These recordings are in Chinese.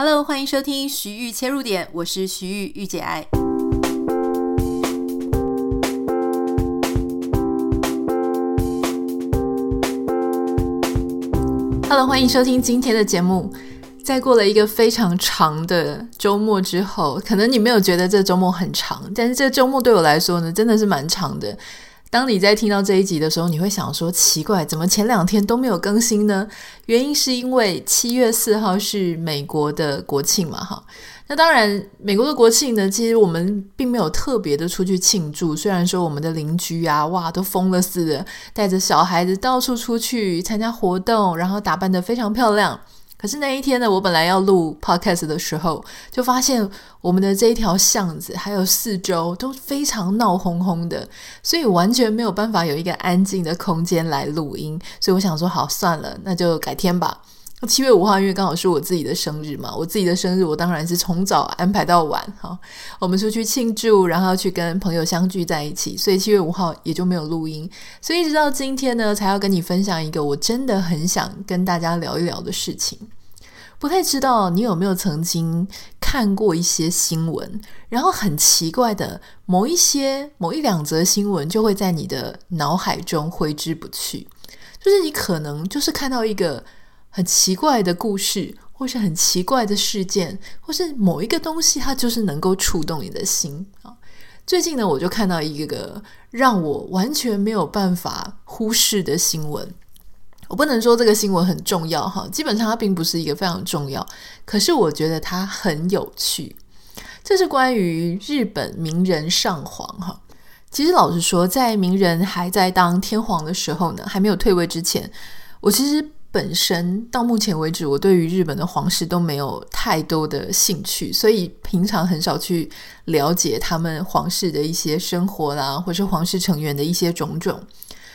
Hello，欢迎收听徐玉切入点，我是徐豫御姐爱。Hello，欢迎收听今天的节目。在过了一个非常长的周末之后，可能你没有觉得这周末很长，但是这周末对我来说呢，真的是蛮长的。当你在听到这一集的时候，你会想说：奇怪，怎么前两天都没有更新呢？原因是因为七月四号是美国的国庆嘛，哈。那当然，美国的国庆呢，其实我们并没有特别的出去庆祝。虽然说我们的邻居啊，哇，都疯了似的，带着小孩子到处出去参加活动，然后打扮得非常漂亮。可是那一天呢，我本来要录 podcast 的时候，就发现我们的这一条巷子还有四周都非常闹哄哄的，所以完全没有办法有一个安静的空间来录音。所以我想说，好，算了，那就改天吧。七月五号，因为刚好是我自己的生日嘛，我自己的生日，我当然是从早安排到晚。好，我们出去庆祝，然后去跟朋友相聚在一起，所以七月五号也就没有录音。所以一直到今天呢，才要跟你分享一个我真的很想跟大家聊一聊的事情。不太知道你有没有曾经看过一些新闻，然后很奇怪的某一些某一两则新闻就会在你的脑海中挥之不去，就是你可能就是看到一个。很奇怪的故事，或是很奇怪的事件，或是某一个东西，它就是能够触动你的心啊。最近呢，我就看到一个让我完全没有办法忽视的新闻。我不能说这个新闻很重要哈，基本上它并不是一个非常重要，可是我觉得它很有趣。这是关于日本名人上皇哈。其实老实说，在名人还在当天皇的时候呢，还没有退位之前，我其实。本身到目前为止，我对于日本的皇室都没有太多的兴趣，所以平常很少去了解他们皇室的一些生活啦，或是皇室成员的一些种种。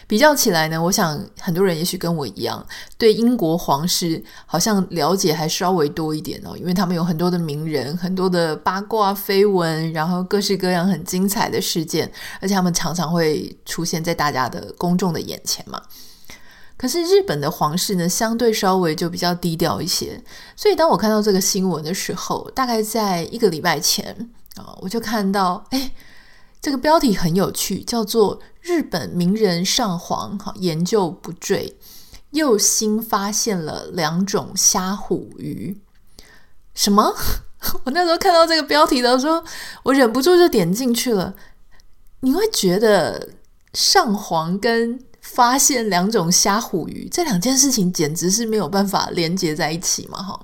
比较起来呢，我想很多人也许跟我一样，对英国皇室好像了解还稍微多一点哦，因为他们有很多的名人，很多的八卦绯闻，然后各式各样很精彩的事件，而且他们常常会出现在大家的公众的眼前嘛。可是日本的皇室呢，相对稍微就比较低调一些，所以当我看到这个新闻的时候，大概在一个礼拜前啊，我就看到，哎，这个标题很有趣，叫做“日本名人上皇哈研究不坠，又新发现了两种虾虎鱼”。什么？我那时候看到这个标题的时候，我忍不住就点进去了。你会觉得上皇跟发现两种虾虎鱼，这两件事情简直是没有办法连接在一起嘛！哈，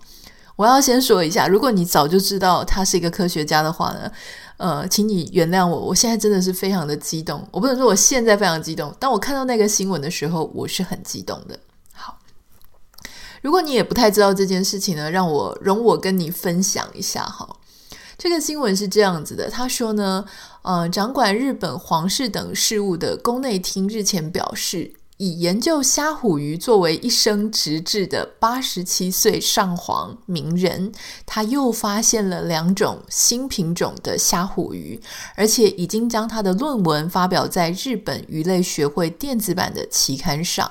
我要先说一下，如果你早就知道他是一个科学家的话呢，呃，请你原谅我，我现在真的是非常的激动。我不能说我现在非常激动，当我看到那个新闻的时候，我是很激动的。好，如果你也不太知道这件事情呢，让我容我跟你分享一下哈。这个新闻是这样子的，他说呢，呃，掌管日本皇室等事务的宫内厅日前表示，以研究虾虎鱼作为一生职志的八十七岁上皇明仁，他又发现了两种新品种的虾虎鱼，而且已经将他的论文发表在日本鱼类学会电子版的期刊上。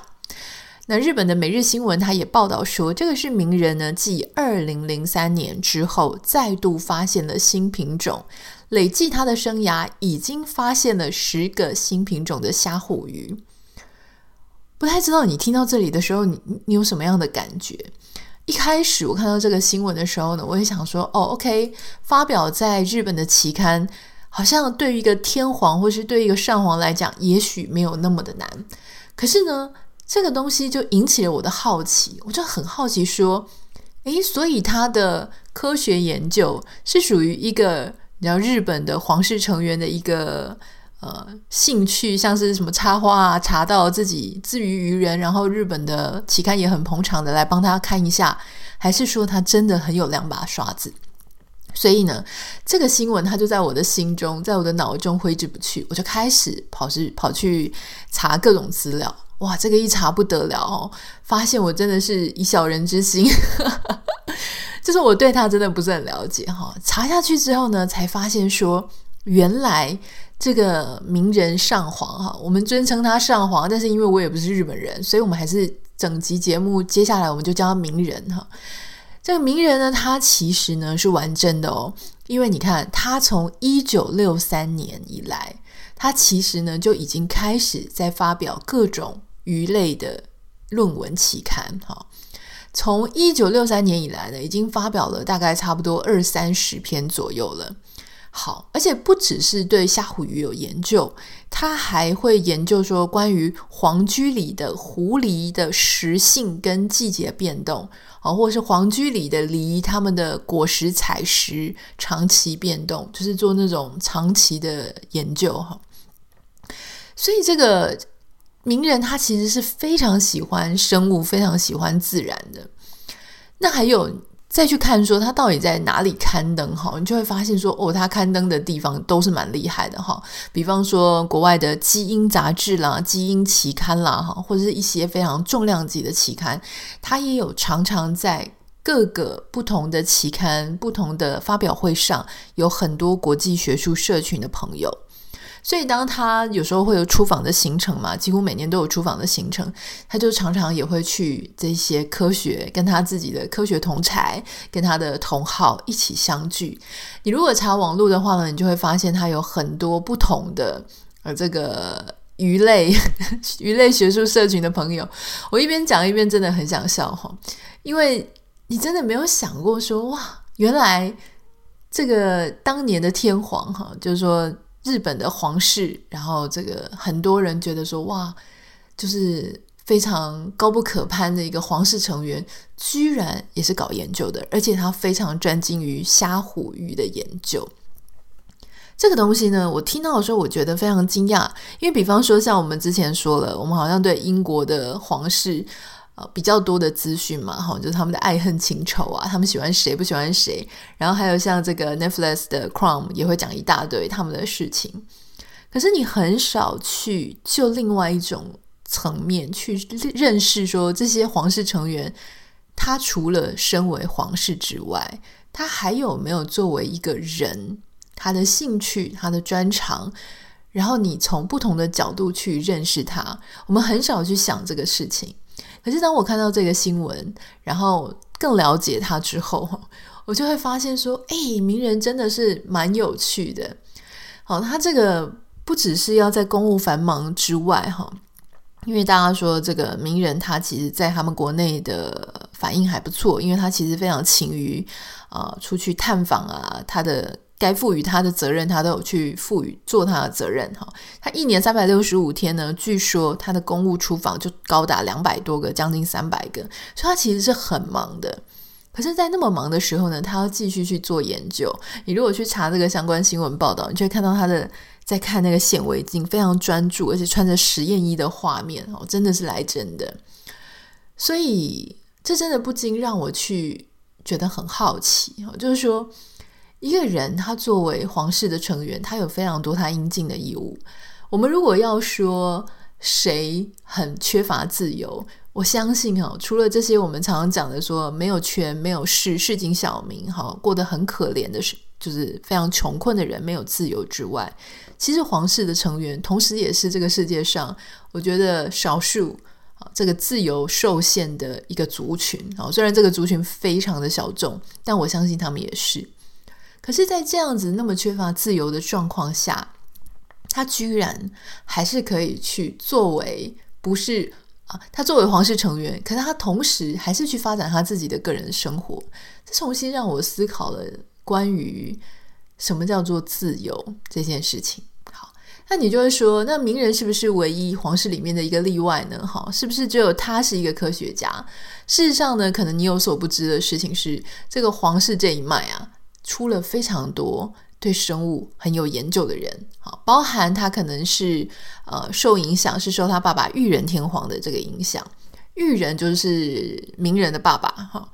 那日本的每日新闻，他也报道说，这个是名人呢，继二零零三年之后，再度发现了新品种，累计他的生涯已经发现了十个新品种的虾虎鱼。不太知道你听到这里的时候，你你有什么样的感觉？一开始我看到这个新闻的时候呢，我也想说，哦，OK，发表在日本的期刊，好像对于一个天皇或是对于一个上皇来讲，也许没有那么的难。可是呢，这个东西就引起了我的好奇，我就很好奇说，诶，所以他的科学研究是属于一个你知道日本的皇室成员的一个呃兴趣，像是什么插花啊，查到自己自娱娱人，然后日本的期刊也很捧场的来帮他看一下，还是说他真的很有两把刷子？所以呢，这个新闻它就在我的心中，在我的脑中挥之不去，我就开始跑去跑去查各种资料。哇，这个一查不得了哦！发现我真的是以小人之心，就是我对他真的不是很了解哈。查下去之后呢，才发现说，原来这个名人上皇哈，我们尊称他上皇，但是因为我也不是日本人，所以我们还是整集节目接下来我们就叫他名人哈。这个名人呢，他其实呢是完整的哦，因为你看，他从一九六三年以来，他其实呢就已经开始在发表各种鱼类的论文期刊，哈。从一九六三年以来呢，已经发表了大概差不多二三十篇左右了。好，而且不只是对虾虎鱼有研究，他还会研究说关于黄居里的狐狸的食性跟季节变动，啊，或者是黄居里的梨它们的果实采食长期变动，就是做那种长期的研究哈。所以这个名人他其实是非常喜欢生物，非常喜欢自然的。那还有。再去看说他到底在哪里刊登哈，你就会发现说哦，他刊登的地方都是蛮厉害的哈。比方说国外的基因杂志啦、基因期刊啦哈，或者是一些非常重量级的期刊，他也有常常在各个不同的期刊、不同的发表会上，有很多国际学术社群的朋友。所以，当他有时候会有出访的行程嘛，几乎每年都有出访的行程，他就常常也会去这些科学，跟他自己的科学同侪，跟他的同好一起相聚。你如果查网络的话呢，你就会发现他有很多不同的呃这个鱼类鱼类学术社群的朋友。我一边讲一边真的很想笑哈，因为你真的没有想过说哇，原来这个当年的天皇哈，就是说。日本的皇室，然后这个很多人觉得说哇，就是非常高不可攀的一个皇室成员，居然也是搞研究的，而且他非常专精于虾虎鱼的研究。这个东西呢，我听到的时候，我觉得非常惊讶，因为比方说像我们之前说了，我们好像对英国的皇室。比较多的资讯嘛，哈，就是他们的爱恨情仇啊，他们喜欢谁不喜欢谁，然后还有像这个 Netflix 的 Crown 也会讲一大堆他们的事情。可是你很少去就另外一种层面去认识，说这些皇室成员，他除了身为皇室之外，他还有没有作为一个人，他的兴趣、他的专长，然后你从不同的角度去认识他，我们很少去想这个事情。可是当我看到这个新闻，然后更了解他之后，我就会发现说，哎，名人真的是蛮有趣的。好，他这个不只是要在公务繁忙之外，哈，因为大家说这个名人他其实在他们国内的反应还不错，因为他其实非常勤于啊、呃、出去探访啊，他的。该赋予他的责任，他都有去赋予做他的责任哈。他一年三百六十五天呢，据说他的公务出访就高达两百多个，将近三百个，所以他其实是很忙的。可是，在那么忙的时候呢，他要继续去做研究。你如果去查这个相关新闻报道，你就会看到他的在看那个显微镜，非常专注，而且穿着实验衣的画面哦，真的是来真的。所以，这真的不禁让我去觉得很好奇哦，就是说。一个人，他作为皇室的成员，他有非常多他应尽的义务。我们如果要说谁很缺乏自由，我相信哈，除了这些我们常常讲的说没有权、没有势、市井小民哈，过得很可怜的是，就是非常穷困的人没有自由之外，其实皇室的成员同时也是这个世界上我觉得少数啊，这个自由受限的一个族群啊。虽然这个族群非常的小众，但我相信他们也是。可是，在这样子那么缺乏自由的状况下，他居然还是可以去作为不是啊，他作为皇室成员，可是他同时还是去发展他自己的个人生活。这重新让我思考了关于什么叫做自由这件事情。好，那你就会说，那名人是不是唯一皇室里面的一个例外呢？好，是不是只有他是一个科学家？事实上呢，可能你有所不知的事情是，这个皇室这一脉啊。出了非常多对生物很有研究的人，好，包含他可能是呃受影响，是受他爸爸裕仁天皇的这个影响。裕仁就是名人的爸爸，哈。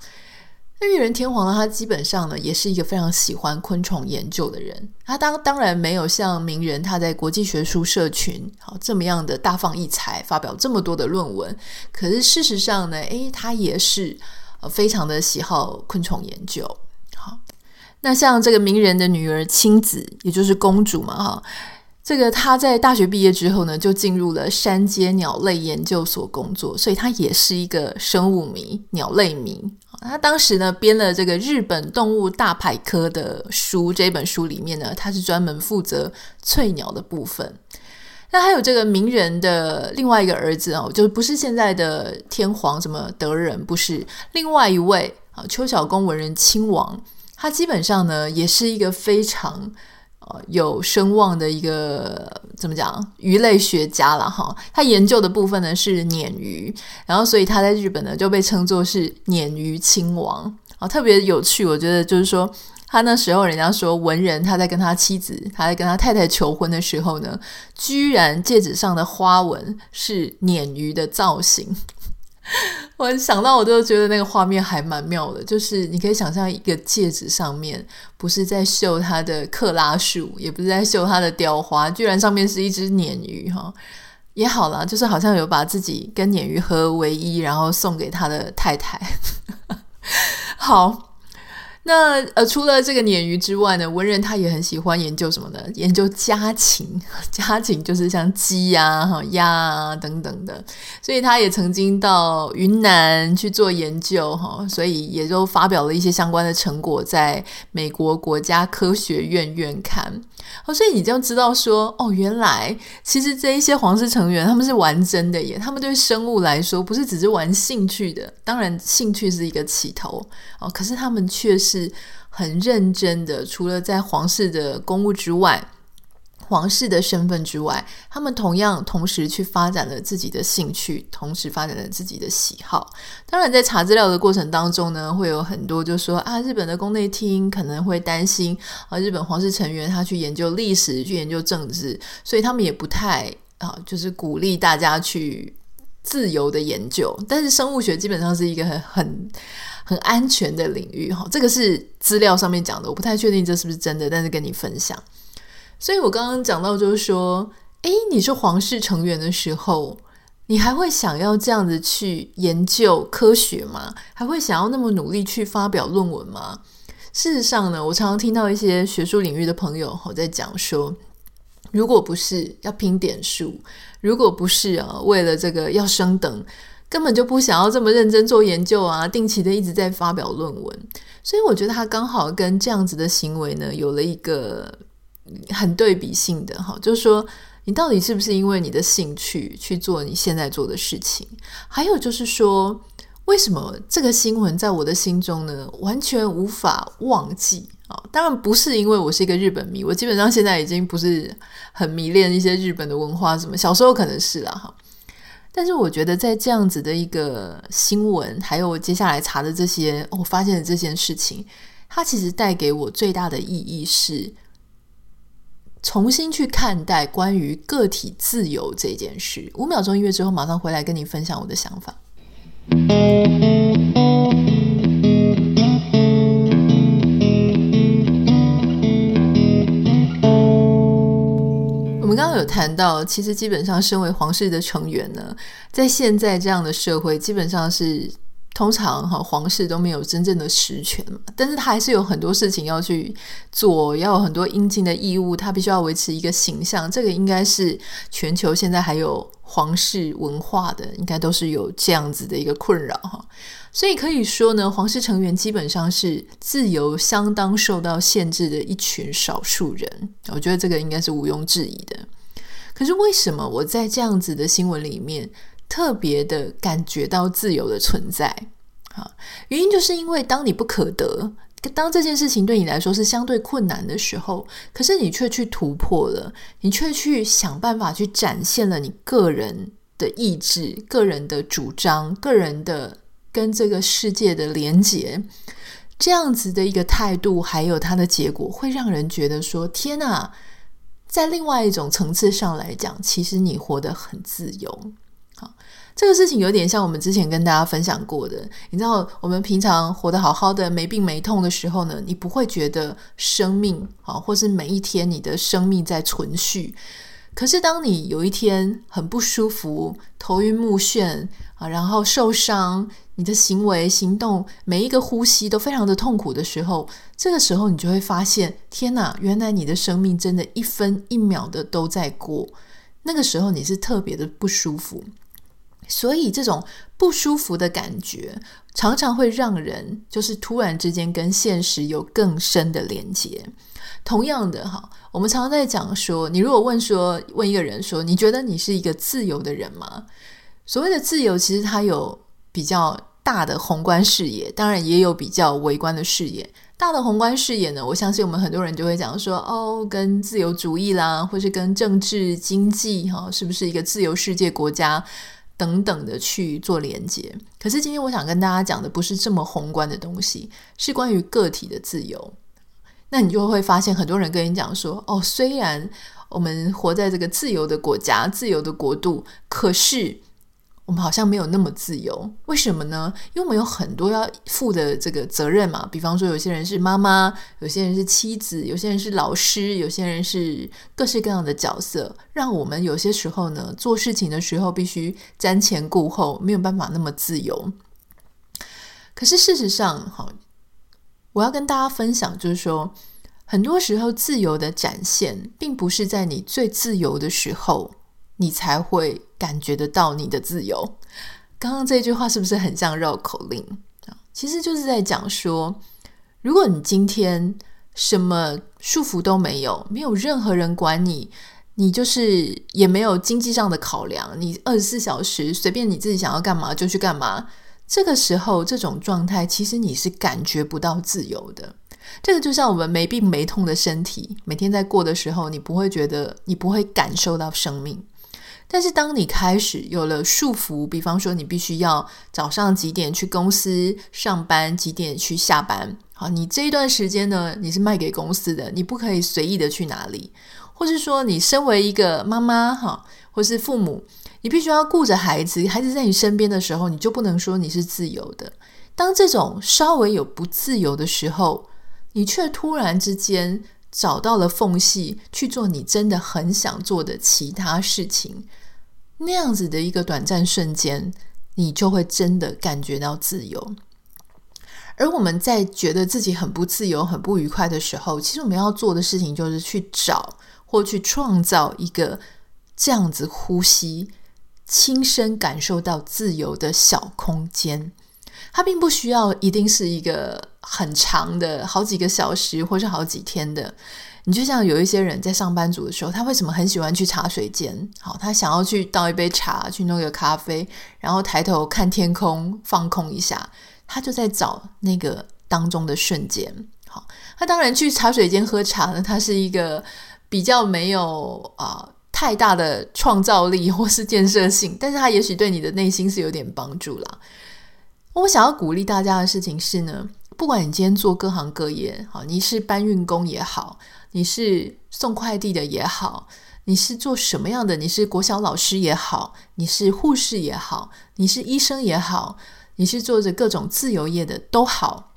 那裕仁天皇呢，他基本上呢也是一个非常喜欢昆虫研究的人。他当当然没有像名人他在国际学术社群好这么样的大放异彩，发表这么多的论文。可是事实上呢，诶，他也是呃非常的喜好昆虫研究，那像这个名人的女儿亲子，也就是公主嘛，哈，这个她在大学毕业之后呢，就进入了山间鸟类研究所工作，所以她也是一个生物迷、鸟类迷。他当时呢编了这个《日本动物大百科》的书，这本书里面呢，他是专门负责翠鸟的部分。那还有这个名人的另外一个儿子哦，就不是现在的天皇什么德仁，不是另外一位啊，秋篠宫文人亲王，他基本上呢也是一个非常呃。有声望的一个怎么讲鱼类学家了哈，他研究的部分呢是鲶鱼，然后所以他在日本呢就被称作是鲶鱼亲王啊，特别有趣。我觉得就是说，他那时候人家说文人他在跟他妻子，他在跟他太太求婚的时候呢，居然戒指上的花纹是鲶鱼的造型。我想到，我都觉得那个画面还蛮妙的。就是你可以想象一个戒指上面，不是在绣它的克拉数，也不是在绣它的雕花，居然上面是一只鲶鱼哈。也好啦，就是好像有把自己跟鲶鱼合为一，然后送给他的太太。好。那呃，除了这个鲶鱼之外呢，文人他也很喜欢研究什么呢？研究家禽，家禽就是像鸡呀、哈鸭啊等等的，所以他也曾经到云南去做研究哈，所以也就发表了一些相关的成果，在美国国家科学院院刊。哦，所以你就知道说，哦，原来其实这一些皇室成员他们是玩真的耶，他们对生物来说不是只是玩兴趣的，当然兴趣是一个起头哦，可是他们却是很认真的，除了在皇室的公务之外。皇室的身份之外，他们同样同时去发展了自己的兴趣，同时发展了自己的喜好。当然，在查资料的过程当中呢，会有很多就说啊，日本的宫内厅可能会担心啊，日本皇室成员他去研究历史、去研究政治，所以他们也不太啊，就是鼓励大家去自由的研究。但是生物学基本上是一个很很很安全的领域哈，这个是资料上面讲的，我不太确定这是不是真的，但是跟你分享。所以我刚刚讲到，就是说，诶，你是皇室成员的时候，你还会想要这样子去研究科学吗？还会想要那么努力去发表论文吗？事实上呢，我常常听到一些学术领域的朋友我在讲说，如果不是要拼点数，如果不是啊，为了这个要升等，根本就不想要这么认真做研究啊，定期的一直在发表论文。所以我觉得他刚好跟这样子的行为呢，有了一个。很对比性的哈，就是说，你到底是不是因为你的兴趣去做你现在做的事情？还有就是说，为什么这个新闻在我的心中呢，完全无法忘记啊？当然不是因为我是一个日本迷，我基本上现在已经不是很迷恋一些日本的文化什么，小时候可能是啦哈。但是我觉得在这样子的一个新闻，还有我接下来查的这些，我发现的这件事情，它其实带给我最大的意义是。重新去看待关于个体自由这件事。五秒钟音乐之后，马上回来跟你分享我的想法。我们刚刚有谈到，其实基本上身为皇室的成员呢，在现在这样的社会，基本上是。通常哈皇室都没有真正的实权嘛，但是他还是有很多事情要去做，要有很多应尽的义务，他必须要维持一个形象。这个应该是全球现在还有皇室文化的，应该都是有这样子的一个困扰哈。所以可以说呢，皇室成员基本上是自由相当受到限制的一群少数人。我觉得这个应该是毋庸置疑的。可是为什么我在这样子的新闻里面，特别的感觉到自由的存在，啊，原因就是因为当你不可得，当这件事情对你来说是相对困难的时候，可是你却去突破了，你却去想办法去展现了你个人的意志、个人的主张、个人的跟这个世界的连结，这样子的一个态度，还有它的结果，会让人觉得说：天哪，在另外一种层次上来讲，其实你活得很自由。这个事情有点像我们之前跟大家分享过的。你知道，我们平常活得好好的，没病没痛的时候呢，你不会觉得生命啊，或是每一天你的生命在存续。可是当你有一天很不舒服、头晕目眩啊，然后受伤，你的行为行动每一个呼吸都非常的痛苦的时候，这个时候你就会发现，天哪，原来你的生命真的一分一秒的都在过。那个时候你是特别的不舒服。所以这种不舒服的感觉，常常会让人就是突然之间跟现实有更深的连接。同样的哈，我们常常在讲说，你如果问说，问一个人说，你觉得你是一个自由的人吗？所谓的自由，其实它有比较大的宏观视野，当然也有比较微观的视野。大的宏观视野呢，我相信我们很多人就会讲说，哦，跟自由主义啦，或是跟政治经济哈，是不是一个自由世界国家？等等的去做连接，可是今天我想跟大家讲的不是这么宏观的东西，是关于个体的自由。那你就会发现，很多人跟你讲说：“哦，虽然我们活在这个自由的国家、自由的国度，可是……”我们好像没有那么自由，为什么呢？因为我们有很多要负的这个责任嘛。比方说，有些人是妈妈，有些人是妻子，有些人是老师，有些人是各式各样的角色，让我们有些时候呢，做事情的时候必须瞻前顾后，没有办法那么自由。可是事实上，好，我要跟大家分享，就是说，很多时候自由的展现，并不是在你最自由的时候。你才会感觉得到你的自由。刚刚这句话是不是很像绕口令？其实就是在讲说，如果你今天什么束缚都没有，没有任何人管你，你就是也没有经济上的考量，你二十四小时随便你自己想要干嘛就去干嘛。这个时候，这种状态其实你是感觉不到自由的。这个就像我们没病没痛的身体，每天在过的时候，你不会觉得，你不会感受到生命。但是，当你开始有了束缚，比方说你必须要早上几点去公司上班，几点去下班，好，你这一段时间呢，你是卖给公司的，你不可以随意的去哪里，或是说你身为一个妈妈哈，或是父母，你必须要顾着孩子，孩子在你身边的时候，你就不能说你是自由的。当这种稍微有不自由的时候，你却突然之间。找到了缝隙去做你真的很想做的其他事情，那样子的一个短暂瞬间，你就会真的感觉到自由。而我们在觉得自己很不自由、很不愉快的时候，其实我们要做的事情就是去找或去创造一个这样子呼吸、亲身感受到自由的小空间。它并不需要一定是一个很长的好几个小时，或是好几天的。你就像有一些人在上班族的时候，他为什么很喜欢去茶水间？好，他想要去倒一杯茶，去弄个咖啡，然后抬头看天空，放空一下。他就在找那个当中的瞬间。好，他当然去茶水间喝茶呢，他是一个比较没有啊、太大的创造力或是建设性，但是他也许对你的内心是有点帮助啦。我想要鼓励大家的事情是呢，不管你今天做各行各业，好，你是搬运工也好，你是送快递的也好，你是做什么样的？你是国小老师也好，你是护士也好，你是医生也好，你是做着各种自由业的都好，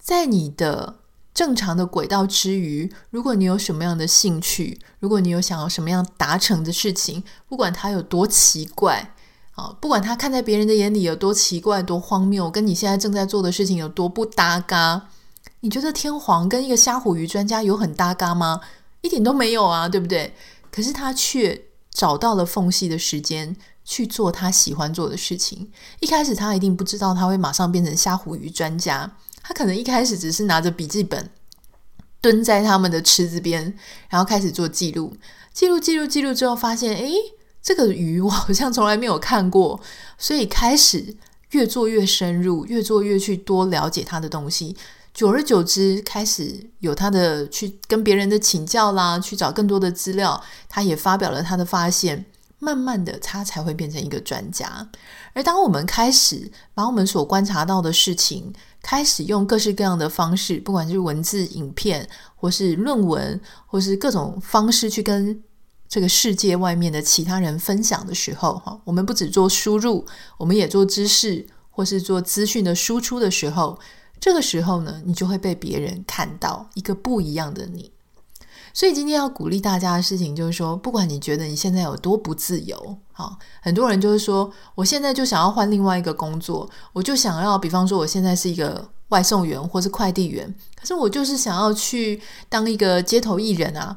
在你的正常的轨道之余，如果你有什么样的兴趣，如果你有想要什么样达成的事情，不管它有多奇怪啊。不管他看在别人的眼里有多奇怪、多荒谬，跟你现在正在做的事情有多不搭嘎，你觉得天皇跟一个虾虎鱼专家有很搭嘎吗？一点都没有啊，对不对？可是他却找到了缝隙的时间去做他喜欢做的事情。一开始他一定不知道他会马上变成虾虎鱼专家，他可能一开始只是拿着笔记本蹲在他们的池子边，然后开始做记录，记录、记录、记录之后，发现诶。这个鱼我好像从来没有看过，所以开始越做越深入，越做越去多了解他的东西。久而久之，开始有他的去跟别人的请教啦，去找更多的资料。他也发表了他的发现，慢慢的，他才会变成一个专家。而当我们开始把我们所观察到的事情，开始用各式各样的方式，不管是文字、影片，或是论文，或是各种方式去跟。这个世界外面的其他人分享的时候，哈，我们不只做输入，我们也做知识或是做资讯的输出的时候，这个时候呢，你就会被别人看到一个不一样的你。所以今天要鼓励大家的事情就是说，不管你觉得你现在有多不自由，好，很多人就是说，我现在就想要换另外一个工作，我就想要，比方说我现在是一个外送员或是快递员，可是我就是想要去当一个街头艺人啊。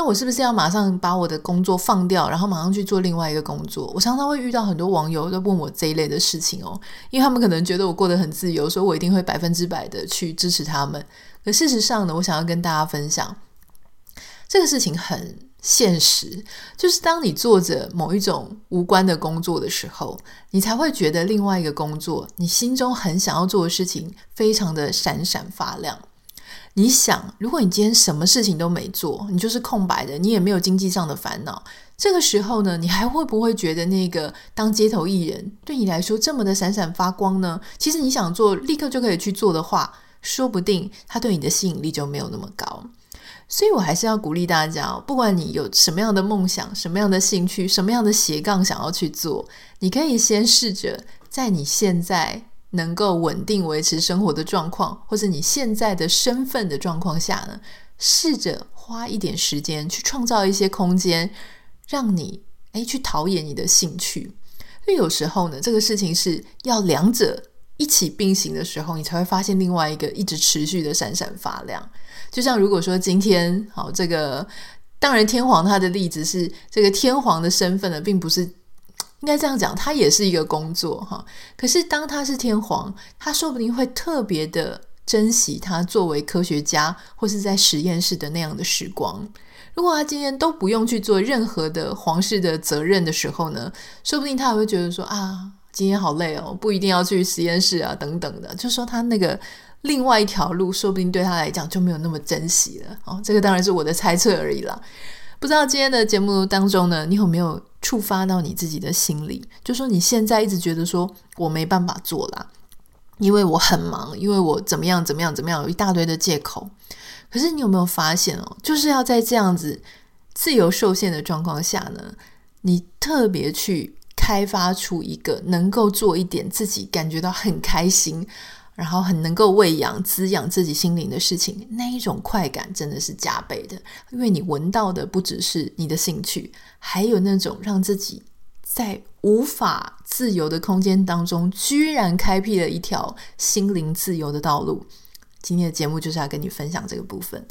那我是不是要马上把我的工作放掉，然后马上去做另外一个工作？我常常会遇到很多网友都问我这一类的事情哦，因为他们可能觉得我过得很自由，所以我一定会百分之百的去支持他们。可事实上呢，我想要跟大家分享，这个事情很现实，就是当你做着某一种无关的工作的时候，你才会觉得另外一个工作，你心中很想要做的事情，非常的闪闪发亮。你想，如果你今天什么事情都没做，你就是空白的，你也没有经济上的烦恼，这个时候呢，你还会不会觉得那个当街头艺人对你来说这么的闪闪发光呢？其实你想做，立刻就可以去做的话，说不定他对你的吸引力就没有那么高。所以我还是要鼓励大家，不管你有什么样的梦想、什么样的兴趣、什么样的斜杠想要去做，你可以先试着在你现在。能够稳定维持生活的状况，或者你现在的身份的状况下呢，试着花一点时间去创造一些空间，让你诶去陶冶你的兴趣。所以有时候呢，这个事情是要两者一起并行的时候，你才会发现另外一个一直持续的闪闪发亮。就像如果说今天好，这个当然天皇他的例子是这个天皇的身份呢，并不是。应该这样讲，他也是一个工作哈。可是当他是天皇，他说不定会特别的珍惜他作为科学家或是在实验室的那样的时光。如果他今天都不用去做任何的皇室的责任的时候呢，说不定他也会觉得说啊，今天好累哦，不一定要去实验室啊等等的。就说他那个另外一条路，说不定对他来讲就没有那么珍惜了。哦，这个当然是我的猜测而已啦。不知道今天的节目当中呢，你有没有？触发到你自己的心里，就说你现在一直觉得说我没办法做啦，因为我很忙，因为我怎么样怎么样怎么样，有一大堆的借口。可是你有没有发现哦，就是要在这样子自由受限的状况下呢，你特别去开发出一个能够做一点自己感觉到很开心。然后很能够喂养、滋养自己心灵的事情，那一种快感真的是加倍的，因为你闻到的不只是你的兴趣，还有那种让自己在无法自由的空间当中，居然开辟了一条心灵自由的道路。今天的节目就是要跟你分享这个部分。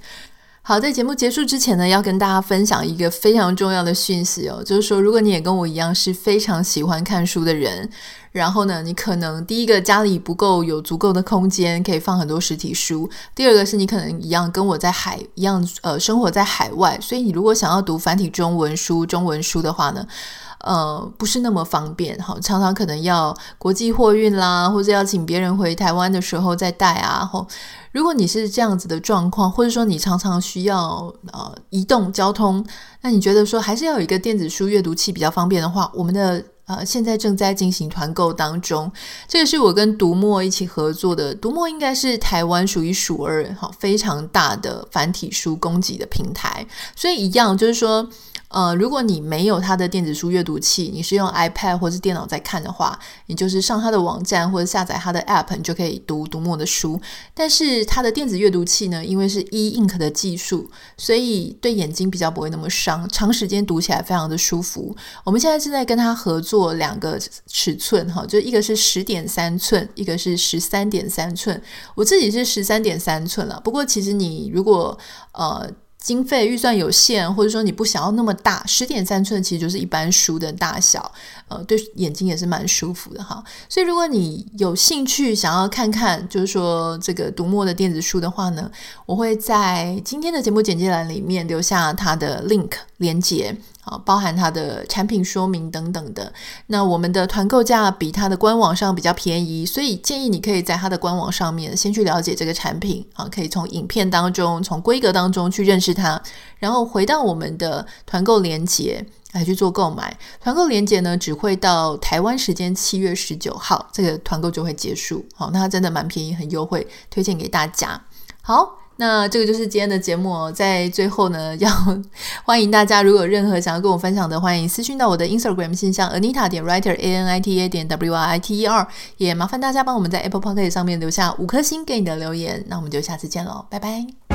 好，在节目结束之前呢，要跟大家分享一个非常重要的讯息哦，就是说，如果你也跟我一样是非常喜欢看书的人，然后呢，你可能第一个家里不够有足够的空间可以放很多实体书，第二个是你可能一样跟我在海一样，呃，生活在海外，所以你如果想要读繁体中文书、中文书的话呢，呃，不是那么方便哈，常常可能要国际货运啦，或者要请别人回台湾的时候再带啊。吼，如果你是这样子的状况，或者说你常常需要呃移动交通，那你觉得说还是要有一个电子书阅读器比较方便的话，我们的呃现在正在进行团购当中，这个是我跟读墨一起合作的，读墨应该是台湾数一数二哈非常大的繁体书供给的平台，所以一样就是说。呃，如果你没有它的电子书阅读器，你是用 iPad 或是电脑在看的话，你就是上它的网站或者下载它的 App，你就可以读读墨的书。但是它的电子阅读器呢，因为是 e-ink 的技术，所以对眼睛比较不会那么伤，长时间读起来非常的舒服。我们现在正在跟它合作两个尺寸，哈，就一个是十点三寸，一个是十三点三寸。我自己是十三点三寸了，不过其实你如果呃。经费预算有限，或者说你不想要那么大，十点三寸其实就是一般书的大小，呃，对眼睛也是蛮舒服的哈。所以如果你有兴趣想要看看，就是说这个读墨的电子书的话呢，我会在今天的节目简介栏里面留下它的 link 连接啊。包含它的产品说明等等的。那我们的团购价比它的官网上比较便宜，所以建议你可以在它的官网上面先去了解这个产品啊，可以从影片当中、从规格当中去认识它，然后回到我们的团购链接来去做购买。团购链接呢，只会到台湾时间七月十九号，这个团购就会结束。好，那它真的蛮便宜，很优惠，推荐给大家。好。那这个就是今天的节目哦，在最后呢，要欢迎大家，如果有任何想要跟我分享的，欢迎私信到我的 Instagram 信箱 Anita 点 Writer A N I T A 点 W R I T E R，也麻烦大家帮我们在 Apple p o c k e t 上面留下五颗星给你的留言。那我们就下次见喽，拜拜。